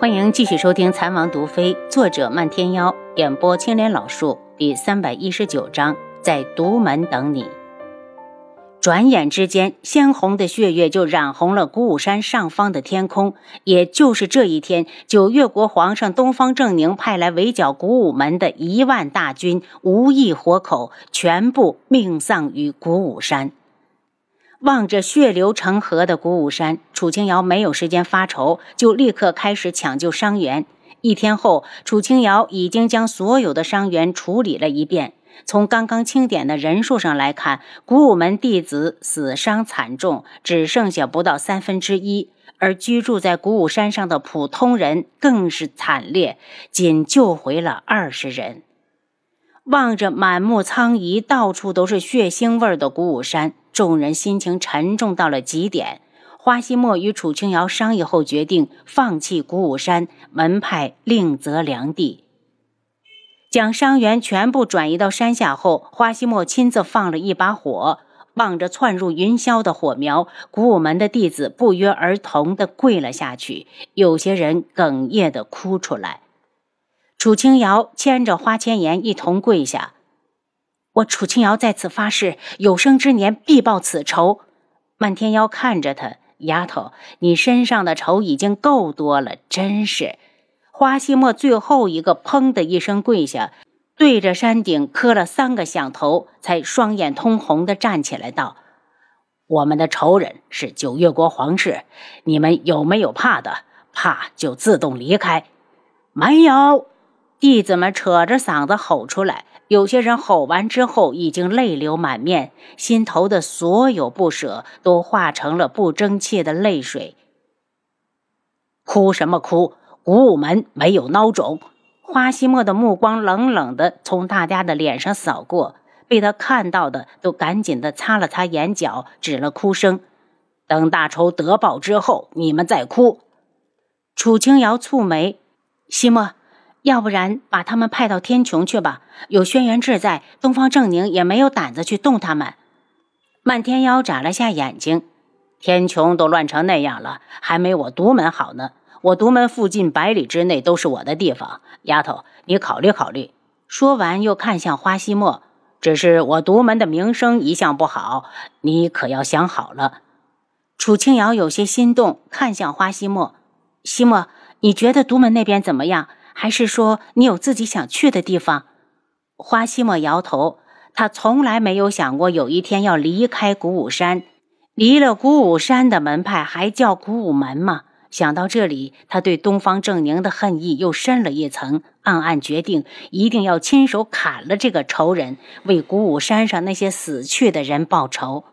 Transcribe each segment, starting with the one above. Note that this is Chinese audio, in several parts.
欢迎继续收听《残王毒妃》，作者漫天妖，演播青莲老树，第三百一十九章，在独门等你。转眼之间，鲜红的血月就染红了鼓舞山上方的天空。也就是这一天，九月国皇上东方正宁派来围剿鼓舞门的一万大军，无一活口，全部命丧于鼓舞山。望着血流成河的鼓舞山，楚清瑶没有时间发愁，就立刻开始抢救伤员。一天后，楚清瑶已经将所有的伤员处理了一遍。从刚刚清点的人数上来看，古武门弟子死伤惨重，只剩下不到三分之一。而居住在古武山上的普通人更是惨烈，仅救回了二十人。望着满目苍夷、到处都是血腥味的古武山，众人心情沉重到了极点。花希墨与楚清瑶商议后，决定放弃古武山，门派另择良地。将伤员全部转移到山下后，花希墨亲自放了一把火，望着窜入云霄的火苗，古武门的弟子不约而同地跪了下去，有些人哽咽地哭出来。楚清瑶牵着花千颜一同跪下：“我楚清瑶在此发誓，有生之年必报此仇。”漫天妖看着他：“丫头，你身上的仇已经够多了，真是。”花希墨最后一个砰的一声跪下，对着山顶磕了三个响头，才双眼通红的站起来道：“我们的仇人是九月国皇室，你们有没有怕的？怕就自动离开。”没有，弟子们扯着嗓子吼出来。有些人吼完之后已经泪流满面，心头的所有不舍都化成了不争气的泪水。哭什么哭？古武门没有孬种。花希墨的目光冷冷的从大家的脸上扫过，被他看到的都赶紧的擦了擦眼角，止了哭声。等大仇得报之后，你们再哭。楚清瑶蹙眉：“希墨，要不然把他们派到天穹去吧？有轩辕志在，东方正宁也没有胆子去动他们。”漫天妖眨了下眼睛：“天穹都乱成那样了，还没我独门好呢。”我独门附近百里之内都是我的地方，丫头，你考虑考虑。说完，又看向花希墨，只是我独门的名声一向不好，你可要想好了。楚清瑶有些心动，看向花希墨，希墨，你觉得独门那边怎么样？还是说你有自己想去的地方？花希墨摇头，他从来没有想过有一天要离开古武山，离了古武山的门派还叫古武门吗？想到这里，他对东方正宁的恨意又深了一层，暗暗决定一定要亲手砍了这个仇人，为古武山上那些死去的人报仇。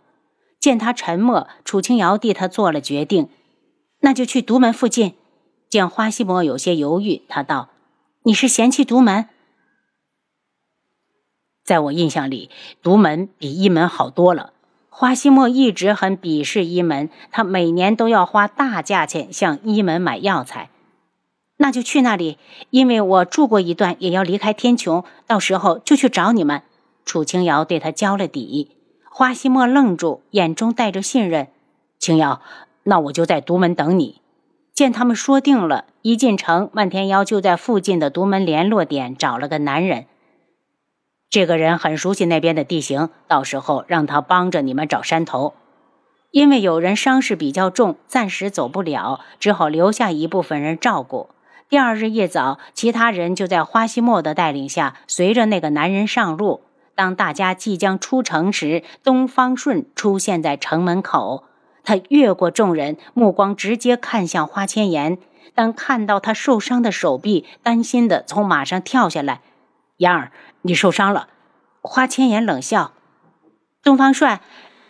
见他沉默，楚清瑶替他做了决定，那就去独门附近。见花希墨有些犹豫，他道：“你是嫌弃独门？在我印象里，独门比一门好多了。”花希墨一直很鄙视一门，他每年都要花大价钱向一门买药材。那就去那里，因为我住过一段，也要离开天穹，到时候就去找你们。楚清瑶对他交了底。花希墨愣住，眼中带着信任。清瑶，那我就在独门等你。见他们说定了，一进城，漫天妖就在附近的独门联络点找了个男人。这个人很熟悉那边的地形，到时候让他帮着你们找山头。因为有人伤势比较重，暂时走不了，只好留下一部分人照顾。第二日一早，其他人就在花希墨的带领下，随着那个男人上路。当大家即将出城时，东方顺出现在城门口。他越过众人，目光直接看向花千颜。当看到他受伤的手臂，担心的从马上跳下来：“妍儿。”你受伤了，花千颜冷笑：“东方帅，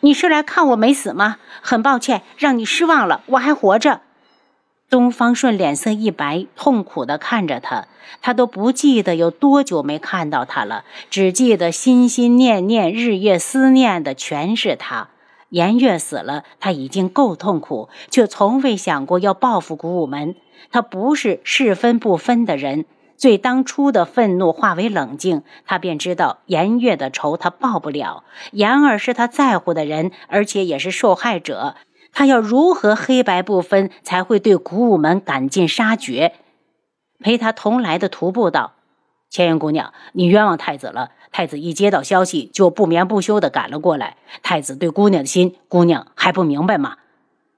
你是来看我没死吗？很抱歉让你失望了，我还活着。”东方顺脸色一白，痛苦地看着他。他都不记得有多久没看到他了，只记得心心念念、日夜思念的全是他。颜月死了，他已经够痛苦，却从未想过要报复古武门。他不是是分不分的人。最当初的愤怒化为冷静，他便知道颜月的仇他报不了。颜儿是他在乎的人，而且也是受害者。他要如何黑白不分，才会对古武门赶尽杀绝？陪他同来的徒步道：“千言姑娘，你冤枉太子了。太子一接到消息，就不眠不休地赶了过来。太子对姑娘的心，姑娘还不明白吗？”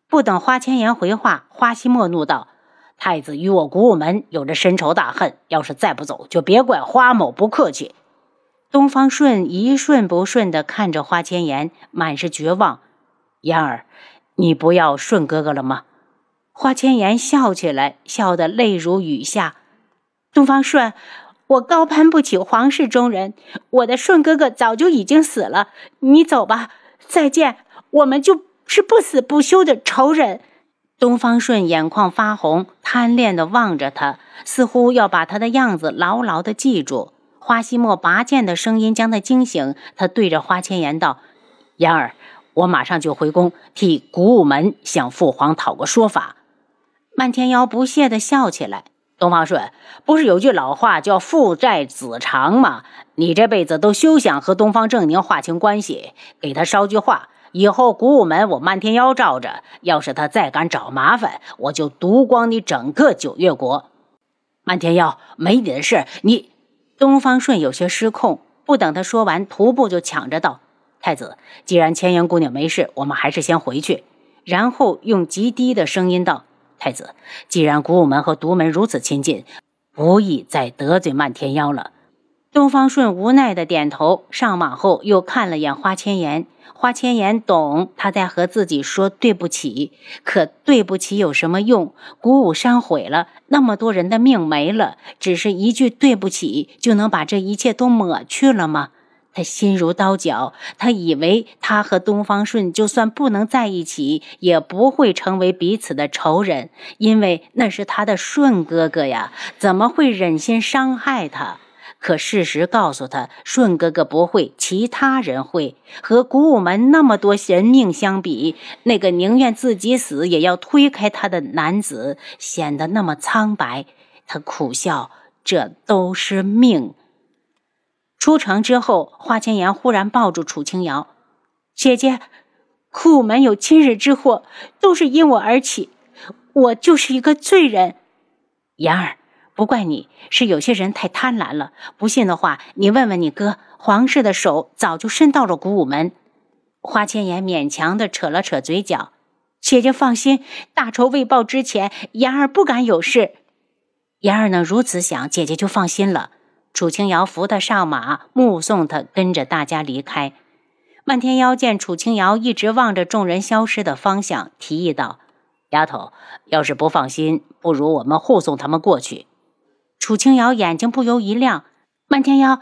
不等花千颜回话，花希墨怒道：“太子与我古武门有着深仇大恨，要是再不走，就别怪花某不客气。”东方顺一顺不顺地看着花千颜，满是绝望。言儿，你不要顺哥哥了吗？花千颜笑起来，笑得泪如雨下。东方顺，我高攀不起皇室中人，我的顺哥哥早就已经死了。你走吧，再见，我们就是不死不休的仇人。东方顺眼眶发红，贪恋地望着他，似乎要把他的样子牢牢地记住。花希墨拔剑的声音将他惊醒，他对着花千颜道：“言儿。”我马上就回宫，替古武门向父皇讨个说法。漫天妖不屑地笑起来：“东方顺，不是有句老话叫‘父债子偿’吗？你这辈子都休想和东方正宁划清关系。给他捎句话，以后古武门我漫天妖罩着，要是他再敢找麻烦，我就毒光你整个九月国。”漫天妖，没你的事。你，东方顺有些失控，不等他说完，徒步就抢着道。太子，既然千言姑娘没事，我们还是先回去。然后用极低的声音道：“太子，既然古武门和独门如此亲近，不宜再得罪漫天妖了。”东方顺无奈的点头，上马后又看了眼花千颜。花千颜懂他在和自己说对不起，可对不起有什么用？古武山毁了，那么多人的命没了，只是一句对不起就能把这一切都抹去了吗？他心如刀绞，他以为他和东方顺就算不能在一起，也不会成为彼此的仇人，因为那是他的顺哥哥呀，怎么会忍心伤害他？可事实告诉他，顺哥哥不会，其他人会。和古武门那么多人命相比，那个宁愿自己死也要推开他的男子，显得那么苍白。他苦笑，这都是命。出城之后，花千颜忽然抱住楚清瑶：“姐姐，库门有今日之祸，都是因我而起，我就是一个罪人。言儿，不怪你，是有些人太贪婪了。不信的话，你问问你哥，皇室的手早就伸到了古武门。”花千颜勉强的扯了扯嘴角：“姐姐放心，大仇未报之前，言儿不敢有事。言儿能如此想，姐姐就放心了。”楚清瑶扶他上马，目送他跟着大家离开。漫天妖见楚清瑶一直望着众人消失的方向，提议道：“丫头，要是不放心，不如我们护送他们过去。”楚清瑶眼睛不由一亮：“漫天妖，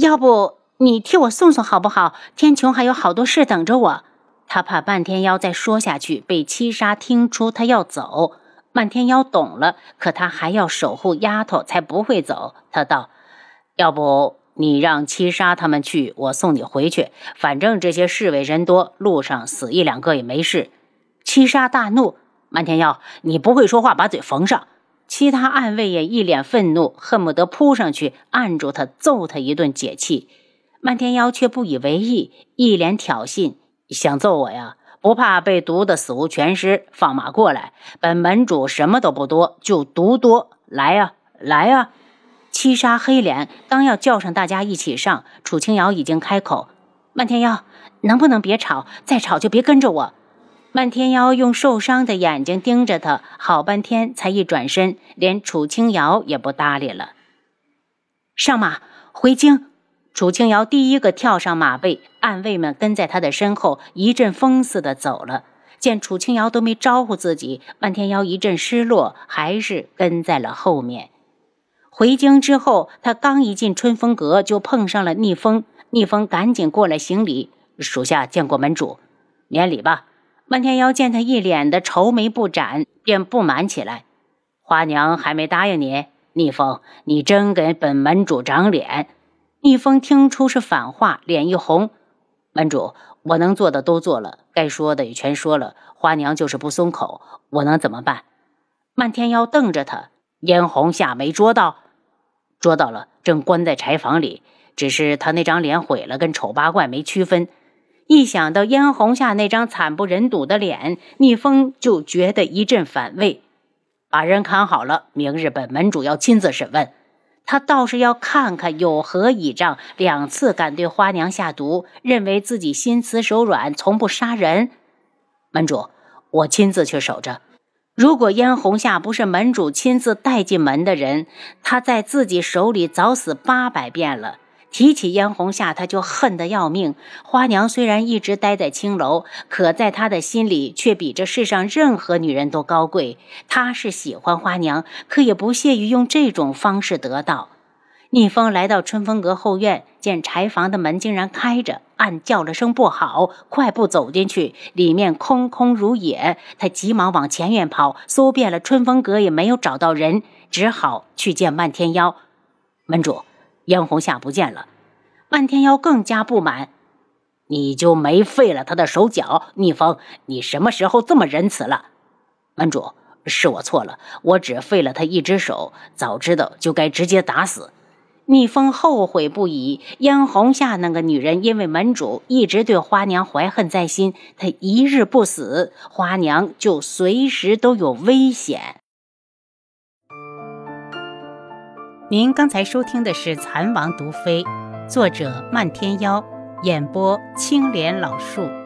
要不你替我送送好不好？天穹还有好多事等着我。”他怕漫天妖再说下去被七杀听出他要走。漫天妖懂了，可他还要守护丫头，才不会走。他道。要不你让七杀他们去，我送你回去。反正这些侍卫人多，路上死一两个也没事。七杀大怒：“漫天妖，你不会说话，把嘴缝上！”其他暗卫也一脸愤怒，恨不得扑上去按住他，揍他一顿解气。漫天妖却不以为意，一脸挑衅：“想揍我呀？不怕被毒得死无全尸？放马过来！本门主什么都不多，就毒多。来呀，来呀！”七杀黑脸刚要叫上大家一起上，楚清瑶已经开口：“漫天妖，能不能别吵？再吵就别跟着我。”漫天妖用受伤的眼睛盯着他，好半天才一转身，连楚清瑶也不搭理了。上马回京。楚清瑶第一个跳上马背，暗卫们跟在他的身后，一阵风似的走了。见楚清瑶都没招呼自己，漫天妖一阵失落，还是跟在了后面。回京之后，他刚一进春风阁，就碰上了逆风。逆风赶紧过来行礼：“属下见过门主，免礼吧。”漫天妖见他一脸的愁眉不展，便不满起来：“花娘还没答应你，逆风，你真给本门主长脸！”逆风听出是反话，脸一红：“门主，我能做的都做了，该说的也全说了，花娘就是不松口，我能怎么办？”漫天妖瞪着他。嫣红下没捉到，捉到了，正关在柴房里。只是他那张脸毁了，跟丑八怪没区分。一想到嫣红下那张惨不忍睹的脸，逆风就觉得一阵反胃。把人看好了，明日本门主要亲自审问。他倒是要看看有何倚仗，两次敢对花娘下毒，认为自己心慈手软，从不杀人。门主，我亲自去守着。如果燕红夏不是门主亲自带进门的人，他在自己手里早死八百遍了。提起燕红夏，他就恨得要命。花娘虽然一直待在青楼，可在他的心里却比这世上任何女人都高贵。他是喜欢花娘，可也不屑于用这种方式得到。逆风来到春风阁后院，见柴房的门竟然开着，暗叫了声不好，快步走进去，里面空空如也。他急忙往前院跑，搜遍了春风阁也没有找到人，只好去见漫天妖门主。燕红夏不见了，漫天妖更加不满，你就没废了他的手脚？逆风，你什么时候这么仁慈了？门主，是我错了，我只废了他一只手，早知道就该直接打死。逆风后悔不已。嫣红下那个女人，因为门主一直对花娘怀恨在心，她一日不死，花娘就随时都有危险。您刚才收听的是《蚕王毒妃》，作者漫天妖，演播青莲老树。